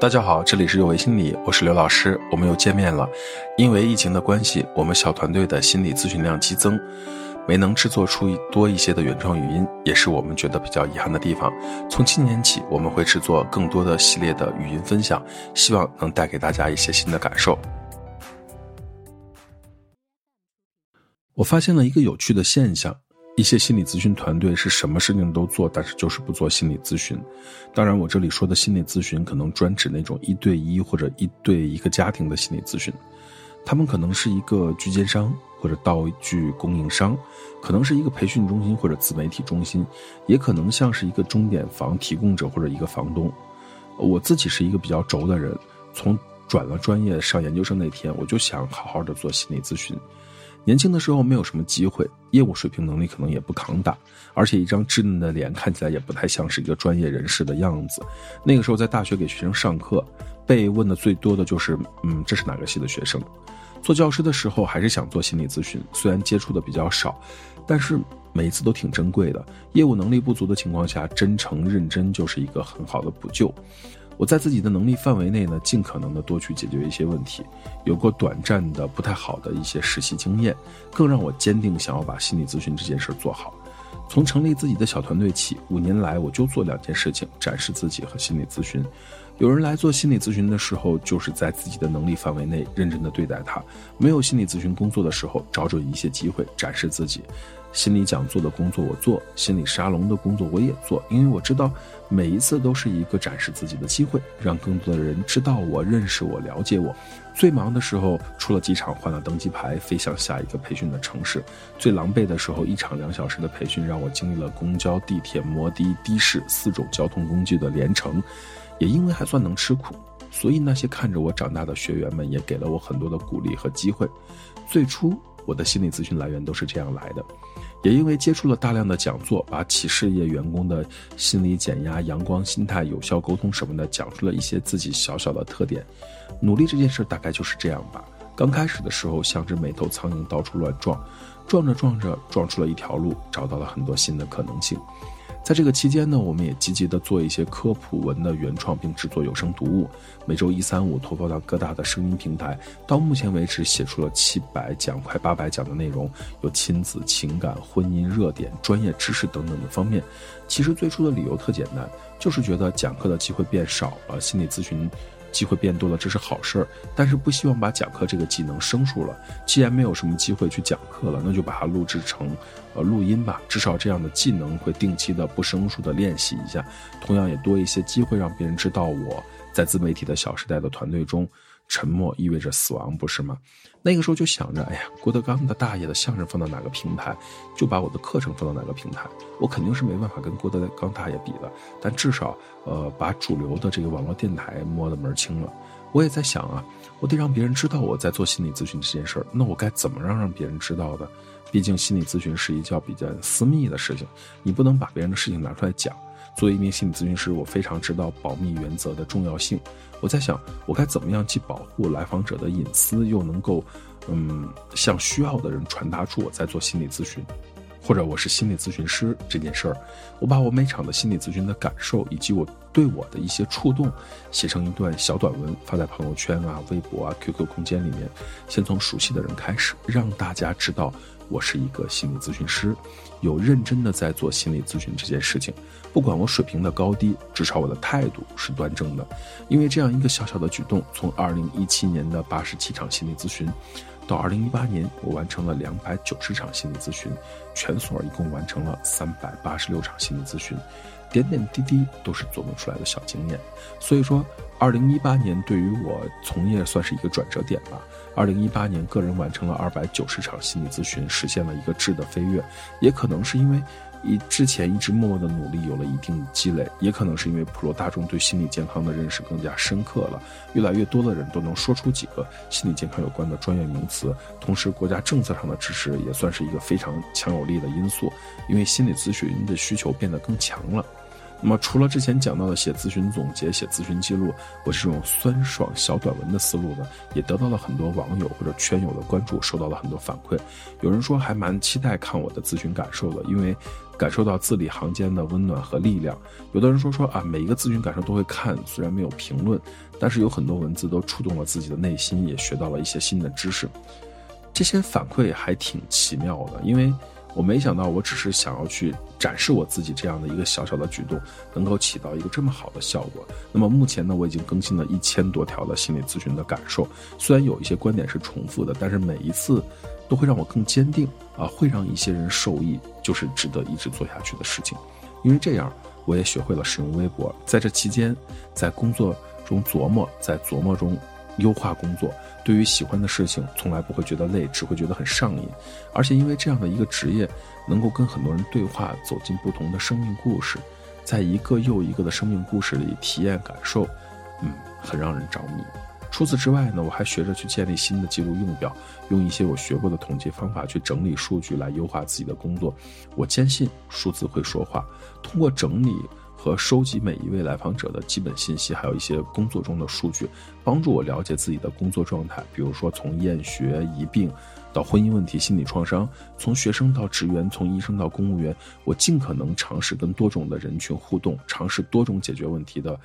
大家好，这里是有为心理，我是刘老师，我们又见面了。因为疫情的关系，我们小团队的心理咨询量激增，没能制作出多一些的原创语音，也是我们觉得比较遗憾的地方。从今年起，我们会制作更多的系列的语音分享，希望能带给大家一些新的感受。我发现了一个有趣的现象。一些心理咨询团队是什么事情都做，但是就是不做心理咨询。当然，我这里说的心理咨询可能专指那种一对一或者一对一个家庭的心理咨询。他们可能是一个居间商或者道具供应商，可能是一个培训中心或者自媒体中心，也可能像是一个钟点房提供者或者一个房东。我自己是一个比较轴的人，从转了专业上研究生那天，我就想好好的做心理咨询。年轻的时候没有什么机会，业务水平能力可能也不抗打，而且一张稚嫩的脸看起来也不太像是一个专业人士的样子。那个时候在大学给学生上课，被问的最多的就是：嗯，这是哪个系的学生？做教师的时候还是想做心理咨询，虽然接触的比较少，但是每一次都挺珍贵的。业务能力不足的情况下，真诚认真就是一个很好的补救。我在自己的能力范围内呢，尽可能的多去解决一些问题，有过短暂的不太好的一些实习经验，更让我坚定想要把心理咨询这件事做好。从成立自己的小团队起，五年来我就做两件事情：展示自己和心理咨询。有人来做心理咨询的时候，就是在自己的能力范围内认真的对待他；没有心理咨询工作的时候，找准一些机会展示自己。心理讲座的工作我做，心理沙龙的工作我也做，因为我知道每一次都是一个展示自己的机会，让更多的人知道我、认识我、了解我。最忙的时候出了机场换了登机牌，飞向下一个培训的城市；最狼狈的时候，一场两小时的培训让我经历了公交、地铁、摩的、的士四种交通工具的连程。也因为还算能吃苦，所以那些看着我长大的学员们也给了我很多的鼓励和机会。最初。我的心理咨询来源都是这样来的，也因为接触了大量的讲座，把企事业员工的心理减压、阳光心态、有效沟通什么的讲出了一些自己小小的特点。努力这件事大概就是这样吧。刚开始的时候像只没头苍蝇到处乱撞，撞着撞着撞出了一条路，找到了很多新的可能性。在这个期间呢，我们也积极的做一些科普文的原创，并制作有声读物，每周一、三、五投放到各大的声音平台。到目前为止，写出了七百讲、快八百讲的内容，有亲子、情感、婚姻、热点、专业知识等等的方面。其实最初的理由特简单，就是觉得讲课的机会变少了，心理咨询。机会变多了，这是好事儿，但是不希望把讲课这个技能生疏了。既然没有什么机会去讲课了，那就把它录制成，呃，录音吧。至少这样的技能会定期的不生疏的练习一下，同样也多一些机会让别人知道我在自媒体的小时代的团队中。沉默意味着死亡，不是吗？那个时候就想着，哎呀，郭德纲的大爷的相声放到哪个平台，就把我的课程放到哪个平台。我肯定是没办法跟郭德纲大爷比的，但至少，呃，把主流的这个网络电台摸得门清了。我也在想啊，我得让别人知道我在做心理咨询这件事儿，那我该怎么让让别人知道的？毕竟心理咨询是一件比较私密的事情，你不能把别人的事情拿出来讲。作为一名心理咨询师，我非常知道保密原则的重要性。我在想，我该怎么样既保护来访者的隐私，又能够，嗯，向需要的人传达出我在做心理咨询，或者我是心理咨询师这件事儿。我把我每场的心理咨询的感受，以及我对我的一些触动，写成一段小短文，发在朋友圈啊、微博啊、QQ 空间里面。先从熟悉的人开始，让大家知道。我是一个心理咨询师，有认真的在做心理咨询这件事情。不管我水平的高低，至少我的态度是端正的。因为这样一个小小的举动，从二零一七年的八十七场心理咨询，到二零一八年我完成了两百九十场心理咨询，全所一共完成了三百八十六场心理咨询。点点滴滴都是琢磨出来的小经验，所以说，二零一八年对于我从业算是一个转折点吧。二零一八年，个人完成了二百九十场心理咨询，实现了一个质的飞跃。也可能是因为一之前一直默默的努力，有了一定的积累；也可能是因为普罗大众对心理健康的认识更加深刻了，越来越多的人都能说出几个心理健康有关的专业名词。同时，国家政策上的支持也算是一个非常强有力的因素，因为心理咨询的需求变得更强了。那么除了之前讲到的写咨询总结、写咨询记录，我这种酸爽小短文的思路呢，也得到了很多网友或者圈友的关注，收到了很多反馈。有人说还蛮期待看我的咨询感受的，因为感受到字里行间的温暖和力量。有的人说说啊，每一个咨询感受都会看，虽然没有评论，但是有很多文字都触动了自己的内心，也学到了一些新的知识。这些反馈还挺奇妙的，因为。我没想到，我只是想要去展示我自己这样的一个小小的举动，能够起到一个这么好的效果。那么目前呢，我已经更新了一千多条的心理咨询的感受，虽然有一些观点是重复的，但是每一次都会让我更坚定啊，会让一些人受益，就是值得一直做下去的事情。因为这样，我也学会了使用微博，在这期间，在工作中琢磨，在琢磨中优化工作。对于喜欢的事情，从来不会觉得累，只会觉得很上瘾。而且因为这样的一个职业，能够跟很多人对话，走进不同的生命故事，在一个又一个的生命故事里体验感受，嗯，很让人着迷。除此之外呢，我还学着去建立新的记录用表，用一些我学过的统计方法去整理数据，来优化自己的工作。我坚信数字会说话，通过整理。和收集每一位来访者的基本信息，还有一些工作中的数据，帮助我了解自己的工作状态。比如说，从厌学、疑病到婚姻问题、心理创伤，从学生到职员，从医生到公务员，我尽可能尝试跟多种的人群互动，尝试多种解决问题的。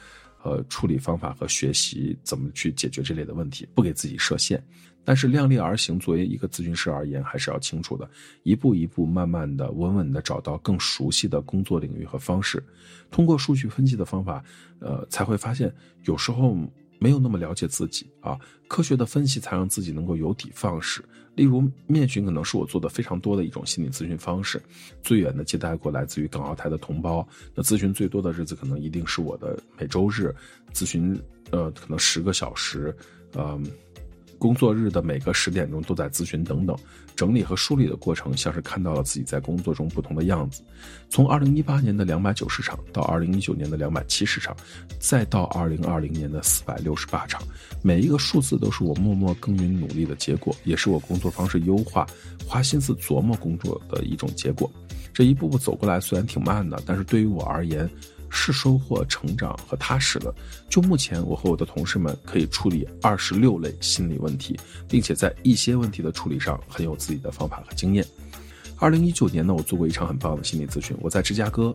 呃，处理方法和学习怎么去解决这类的问题，不给自己设限，但是量力而行。作为一个咨询师而言，还是要清楚的，一步一步、慢慢的、稳稳的找到更熟悉的工作领域和方式。通过数据分析的方法，呃，才会发现有时候。没有那么了解自己啊，科学的分析才让自己能够有底放矢。例如，面询可能是我做的非常多的一种心理咨询方式，最远的接待过来自于港澳台的同胞。那咨询最多的日子，可能一定是我的每周日咨询，呃，可能十个小时，嗯。工作日的每个十点钟都在咨询等等，整理和梳理的过程，像是看到了自己在工作中不同的样子。从二零一八年的两百九十场，到二零一九年的两百七十场，再到二零二零年的四百六十八场，每一个数字都是我默默耕耘努力的结果，也是我工作方式优化、花心思琢磨工作的一种结果。这一步步走过来，虽然挺慢的，但是对于我而言。是收获、成长和踏实的。就目前，我和我的同事们可以处理二十六类心理问题，并且在一些问题的处理上很有自己的方法和经验。二零一九年呢，我做过一场很棒的心理咨询，我在芝加哥。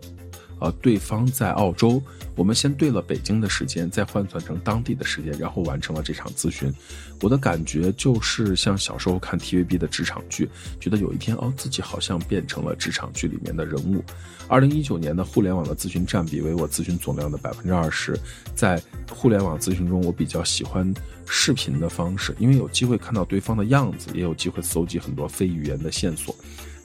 呃，对方在澳洲，我们先对了北京的时间，再换算成当地的时间，然后完成了这场咨询。我的感觉就是像小时候看 TVB 的职场剧，觉得有一天哦，自己好像变成了职场剧里面的人物。二零一九年的互联网的咨询占比为我咨询总量的百分之二十。在互联网咨询中，我比较喜欢视频的方式，因为有机会看到对方的样子，也有机会搜集很多非语言的线索。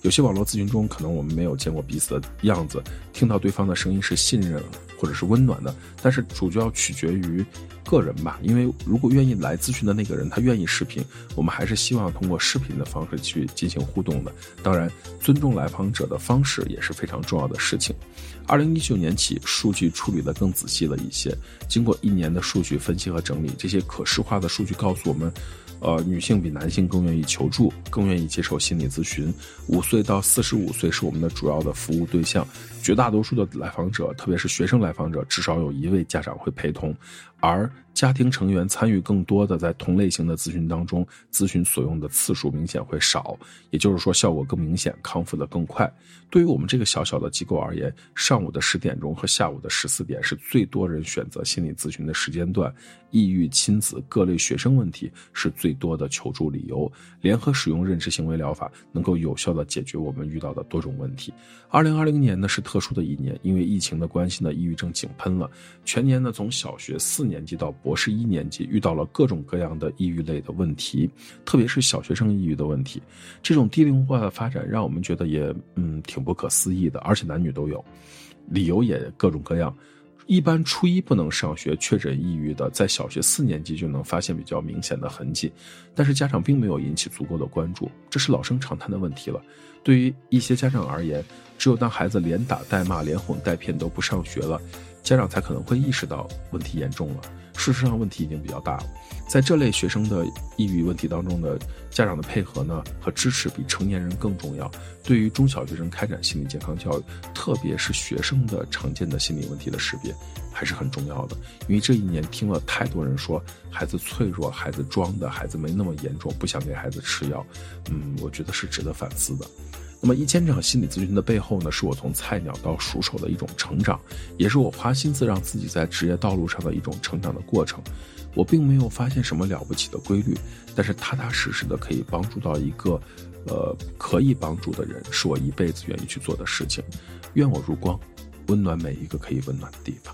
有些网络咨询中，可能我们没有见过彼此的样子，听到对方的声音是信任或者是温暖的，但是主要取决于个人吧。因为如果愿意来咨询的那个人他愿意视频，我们还是希望通过视频的方式去进行互动的。当然，尊重来访者的方式也是非常重要的事情。二零一九年起，数据处理的更仔细了一些，经过一年的数据分析和整理，这些可视化的数据告诉我们。呃，女性比男性更愿意求助，更愿意接受心理咨询。五岁到四十五岁是我们的主要的服务对象，绝大多数的来访者，特别是学生来访者，至少有一位家长会陪同，而。家庭成员参与更多的在同类型的咨询当中，咨询所用的次数明显会少，也就是说效果更明显，康复的更快。对于我们这个小小的机构而言，上午的十点钟和下午的十四点是最多人选择心理咨询的时间段。抑郁、亲子、各类学生问题是最多的求助理由。联合使用认知行为疗法，能够有效的解决我们遇到的多种问题。二零二零年呢是特殊的一年，因为疫情的关系呢，抑郁症井喷了，全年呢从小学四年级到博士一年级遇到了各种各样的抑郁类的问题，特别是小学生抑郁的问题。这种低龄化的发展让我们觉得也嗯挺不可思议的，而且男女都有，理由也各种各样。一般初一不能上学确诊抑郁的，在小学四年级就能发现比较明显的痕迹，但是家长并没有引起足够的关注，这是老生常谈的问题了。对于一些家长而言，只有当孩子连打带骂、连哄带骗都不上学了。家长才可能会意识到问题严重了。事实上，问题已经比较大了。在这类学生的抑郁问题当中呢，家长的配合呢和支持比成年人更重要。对于中小学生开展心理健康教育，特别是学生的常见的心理问题的识别，还是很重要的。因为这一年听了太多人说孩子脆弱，孩子装的，孩子没那么严重，不想给孩子吃药。嗯，我觉得是值得反思的。那么一千场心理咨询的背后呢，是我从菜鸟到熟手的一种成长，也是我花心思让自己在职业道路上的一种成长的过程。我并没有发现什么了不起的规律，但是踏踏实实的可以帮助到一个，呃，可以帮助的人，是我一辈子愿意去做的事情。愿我如光，温暖每一个可以温暖的地方。